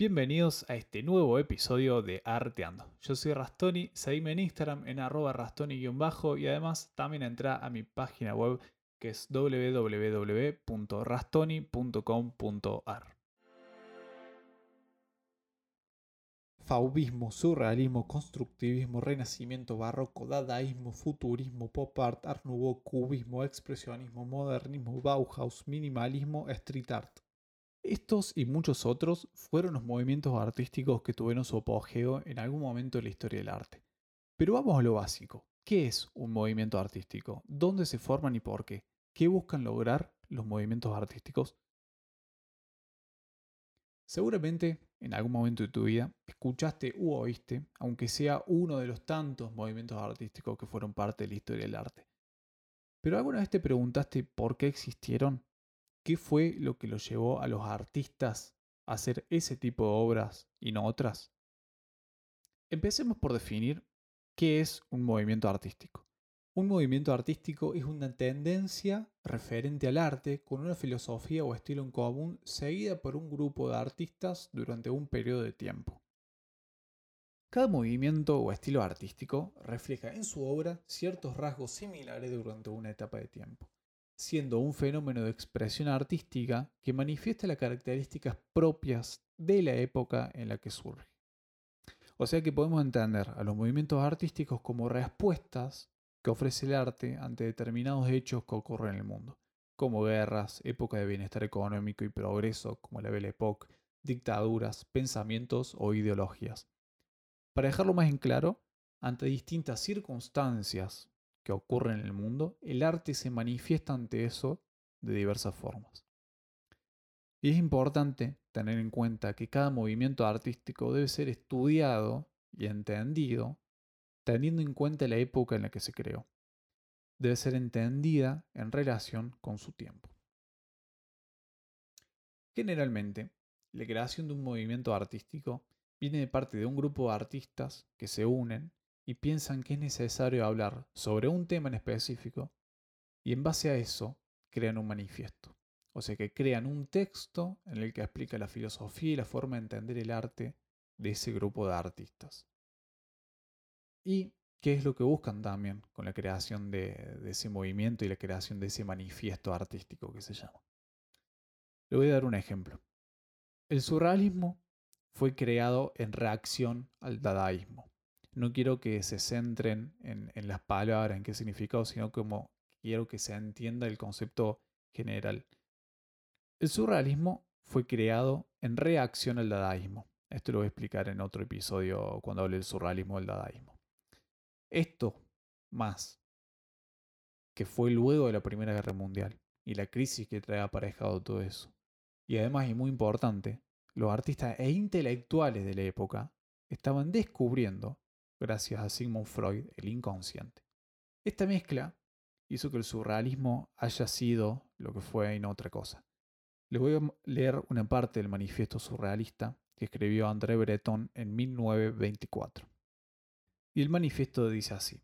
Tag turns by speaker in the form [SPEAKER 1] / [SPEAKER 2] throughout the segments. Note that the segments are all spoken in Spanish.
[SPEAKER 1] Bienvenidos a este nuevo episodio de Arteando. Yo soy Rastoni, seguime en Instagram en arroba rastoni-bajo y además también entra a mi página web que es www.rastoni.com.ar. Faubismo, surrealismo, constructivismo, renacimiento, barroco, dadaísmo, futurismo, pop art, art nouveau, cubismo, expresionismo, modernismo, Bauhaus, minimalismo, street art. Estos y muchos otros fueron los movimientos artísticos que tuvieron su apogeo en algún momento de la historia del arte. Pero vamos a lo básico. ¿Qué es un movimiento artístico? ¿Dónde se forman y por qué? ¿Qué buscan lograr los movimientos artísticos? Seguramente en algún momento de tu vida escuchaste u oíste, aunque sea uno de los tantos movimientos artísticos que fueron parte de la historia del arte. Pero alguna vez te preguntaste por qué existieron? ¿Qué fue lo que los llevó a los artistas a hacer ese tipo de obras y no otras? Empecemos por definir qué es un movimiento artístico. Un movimiento artístico es una tendencia referente al arte con una filosofía o estilo en común seguida por un grupo de artistas durante un periodo de tiempo. Cada movimiento o estilo artístico refleja en su obra ciertos rasgos similares durante una etapa de tiempo, siendo un fenómeno de expresión artística que manifiesta las características propias de la época en la que surge. O sea que podemos entender a los movimientos artísticos como respuestas que ofrece el arte ante determinados hechos que ocurren en el mundo, como guerras, época de bienestar económico y progreso, como la Belle Époque, dictaduras, pensamientos o ideologías. Para dejarlo más en claro, ante distintas circunstancias que ocurren en el mundo, el arte se manifiesta ante eso de diversas formas. Y es importante tener en cuenta que cada movimiento artístico debe ser estudiado y entendido teniendo en cuenta la época en la que se creó. Debe ser entendida en relación con su tiempo. Generalmente, la creación de un movimiento artístico viene de parte de un grupo de artistas que se unen y piensan que es necesario hablar sobre un tema en específico y en base a eso crean un manifiesto. O sea que crean un texto en el que explica la filosofía y la forma de entender el arte de ese grupo de artistas. Y qué es lo que buscan también con la creación de, ese movimiento y la creación de ese manifiesto artístico que se llama. Le voy a dar un ejemplo. El surrealismo fue creado en reacción al dadaísmo. No quiero que se centren en, las palabras, en qué significado, sino como quiero que se entienda el concepto general. El surrealismo fue creado en reacción al dadaísmo. Esto lo voy a explicar en otro episodio cuando hable del surrealismo y el dadaísmo. Esto más que fue luego de la Primera Guerra Mundial y la crisis que trae aparejado todo eso. Y además, y muy importante, los artistas e intelectuales de la época estaban descubriendo, gracias a Sigmund Freud, el inconsciente. Esta mezcla hizo que el surrealismo haya sido lo que fue y no otra cosa. Les voy a leer una parte del manifiesto surrealista que escribió André Breton en 1924. Y el manifiesto dice así.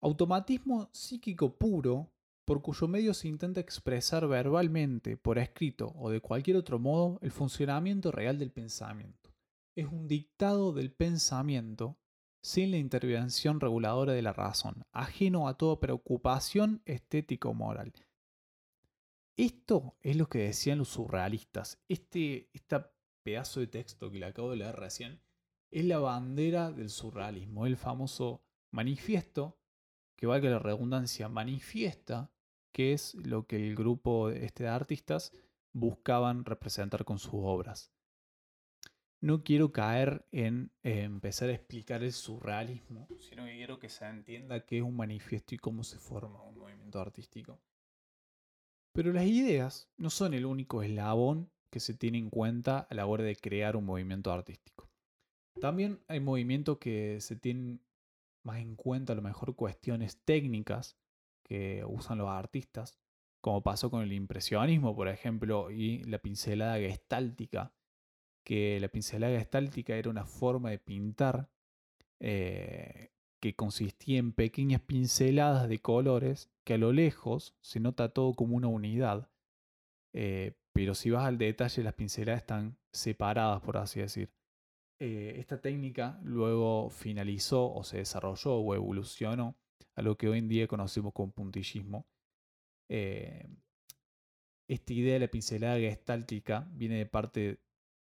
[SPEAKER 1] Automatismo psíquico puro por cuyo medio se intenta expresar verbalmente, por escrito o de cualquier otro modo el funcionamiento real del pensamiento. Es un dictado del pensamiento sin la intervención reguladora de la razón, ajeno a toda preocupación estético-moral. Esto es lo que decían los surrealistas. Este, este pedazo de texto que le acabo de leer recién es la bandera del surrealismo, el famoso manifiesto, que valga la redundancia, manifiesta que es lo que el grupo este de artistas buscaban representar con sus obras. No quiero caer en empezar a explicar el surrealismo, sino que quiero que se entienda qué es un manifiesto y cómo se forma un movimiento artístico. Pero las ideas no son el único eslabón que se tiene en cuenta a la hora de crear un movimiento artístico. También hay movimientos que se tienen más en cuenta a lo mejor cuestiones técnicas que usan los artistas, como pasó con el impresionismo, por ejemplo, y la pincelada gestáltica, que la pincelada gestáltica era una forma de pintar eh, que consistía en pequeñas pinceladas de colores que a lo lejos se nota todo como una unidad, eh, pero si vas al detalle, las pinceladas están separadas, por así decir. Eh, esta técnica luego finalizó o se desarrolló o evolucionó a lo que hoy en día conocemos como puntillismo. Esta idea de la pincelada gestáltica viene de parte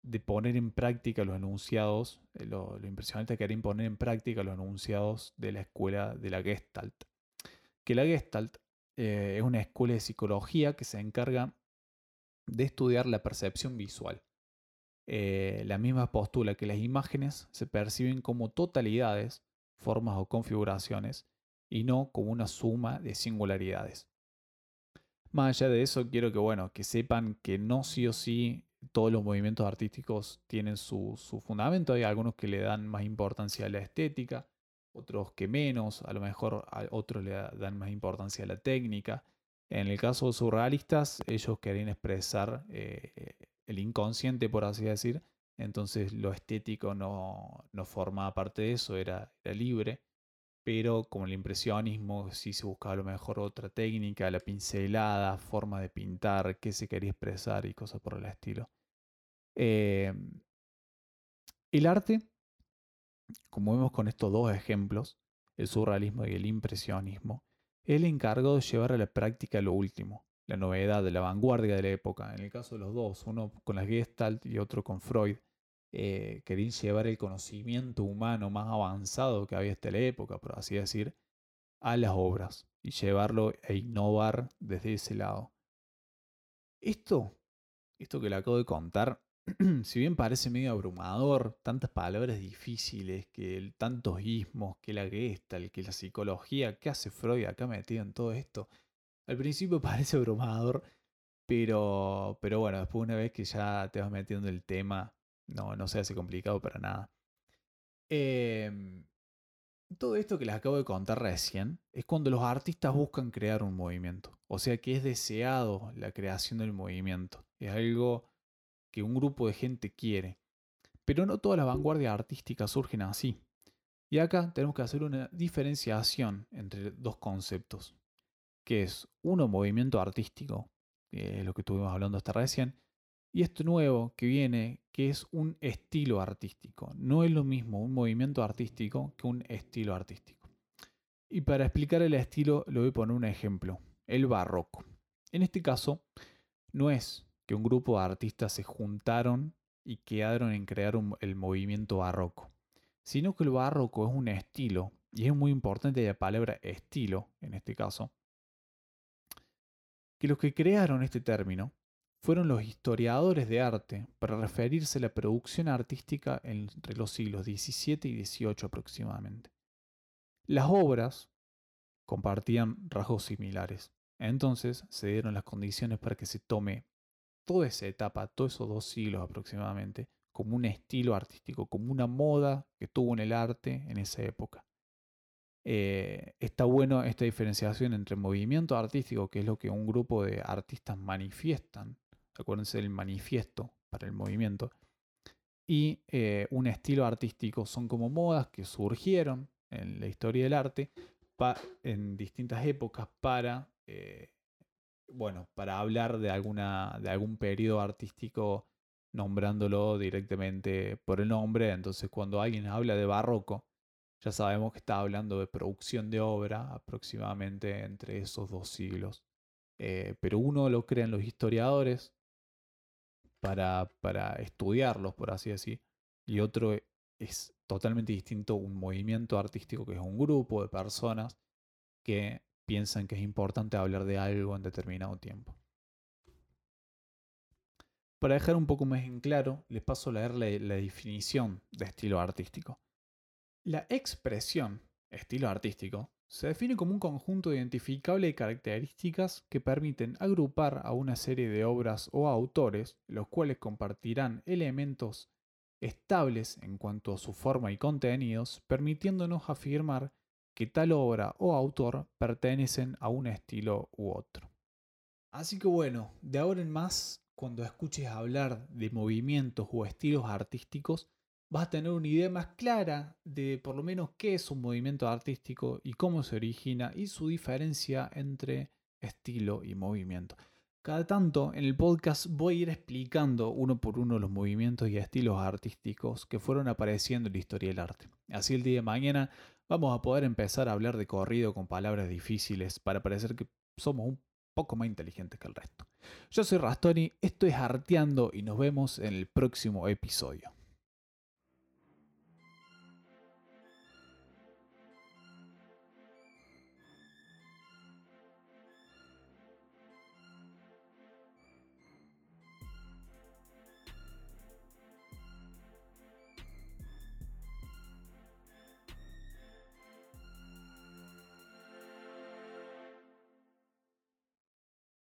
[SPEAKER 1] de poner en práctica los enunciados, eh, lo, impresionante que era imponer en práctica los enunciados de la escuela de la Gestalt. Que la Gestalt es una escuela de psicología que se encarga de estudiar la percepción visual. Eh, la misma postula que las imágenes se perciben como totalidades, formas o configuraciones, y no como una suma de singularidades. Más allá de eso, quiero que, bueno, que sepan que no sí o sí todos los movimientos artísticos tienen su, su fundamento. Hay algunos que le dan más importancia a la estética, otros que menos, a lo mejor a otros le dan más importancia a la técnica. En el caso de surrealistas, ellos querían expresar eh, el inconsciente, por así decir. Entonces lo estético no, no formaba parte de eso, era, era libre. Pero como el impresionismo sí se buscaba a lo mejor otra técnica, la pincelada, forma de pintar, qué se quería expresar y cosas por el estilo. Em, el arte, como vemos con estos dos ejemplos, el surrealismo y el impresionismo, él encargó de llevar a la práctica lo último, la novedad, la vanguardia de la época. En el caso de los dos, uno con la Gestalt y otro con Freud, eh, llevar el conocimiento humano más avanzado que había hasta la época, por así decir, a las obras y llevarlo e innovar desde ese lado. Esto, esto que le acabo de contar, si bien parece medio abrumador, tantas palabras difíciles, que tantos ismos, que la Gestalt, que la psicología, ¿qué hace Freud acá metido en todo esto? Al principio parece abrumador, pero, pero bueno, después una vez que ya te vas metiendo en el tema, no, no se hace complicado para nada. Em, todo esto que les acabo de contar recién es cuando los artistas buscan crear un movimiento. O sea que es deseado la creación del movimiento. Es algo que un grupo de gente quiere. Pero no todas las vanguardias artísticas surgen así. Y acá tenemos que hacer una diferenciación entre dos conceptos, que es uno movimiento artístico, que es lo que estuvimos hablando hasta recién, y esto nuevo que viene, que es un estilo artístico. No es lo mismo un movimiento artístico que un estilo artístico. Y para explicar el estilo, le voy a poner un ejemplo, el barroco. En este caso, no es que un grupo de artistas se juntaron y quedaron en crear el movimiento barroco, sino que el barroco es un estilo, y es muy importante la palabra estilo en este caso, que los que crearon este término fueron los historiadores de arte para referirse a la producción artística entre los siglos XVII y XVIII aproximadamente. Las obras compartían rasgos similares, entonces se dieron las condiciones para que se tome toda esa etapa, todos esos dos siglos aproximadamente, como un estilo artístico, como una moda que tuvo en el arte en esa época. Eh, está bueno esta diferenciación entre movimiento artístico, que es lo que un grupo de artistas manifiestan, acuérdense del manifiesto para el movimiento, y eh, un estilo artístico, son como modas que surgieron en la historia del arte en distintas épocas para eh, bueno, para hablar de, alguna, de algún periodo artístico nombrándolo directamente por el nombre. Entonces, cuando alguien habla de barroco, ya sabemos que está hablando de producción de obra aproximadamente entre esos dos siglos. Eh, pero uno lo crean los historiadores para, para estudiarlos, por así decir, y otro es totalmente distinto un movimiento artístico que es un grupo de personas que piensan que es importante hablar de algo en determinado tiempo. Para dejar un poco más en claro, les paso a leer la, definición de estilo artístico. La expresión estilo artístico se define como un conjunto identificable de características que permiten agrupar a una serie de obras o autores, los cuales compartirán elementos estables en cuanto a su forma y contenidos, permitiéndonos afirmar que tal obra o autor pertenecen a un estilo u otro. Así que bueno, de ahora en más, cuando escuches hablar de movimientos o estilos artísticos, vas a tener una idea más clara de por lo menos qué es un movimiento artístico y cómo se origina y su diferencia entre estilo y movimiento. Cada tanto en el podcast voy a ir explicando uno por uno los movimientos y estilos artísticos que fueron apareciendo en la historia del arte. Así el día de mañana vamos a poder empezar a hablar de corrido con palabras difíciles para parecer que somos un poco más inteligentes que el resto. Yo soy Rastoni, esto es Arteando y nos vemos en el próximo episodio.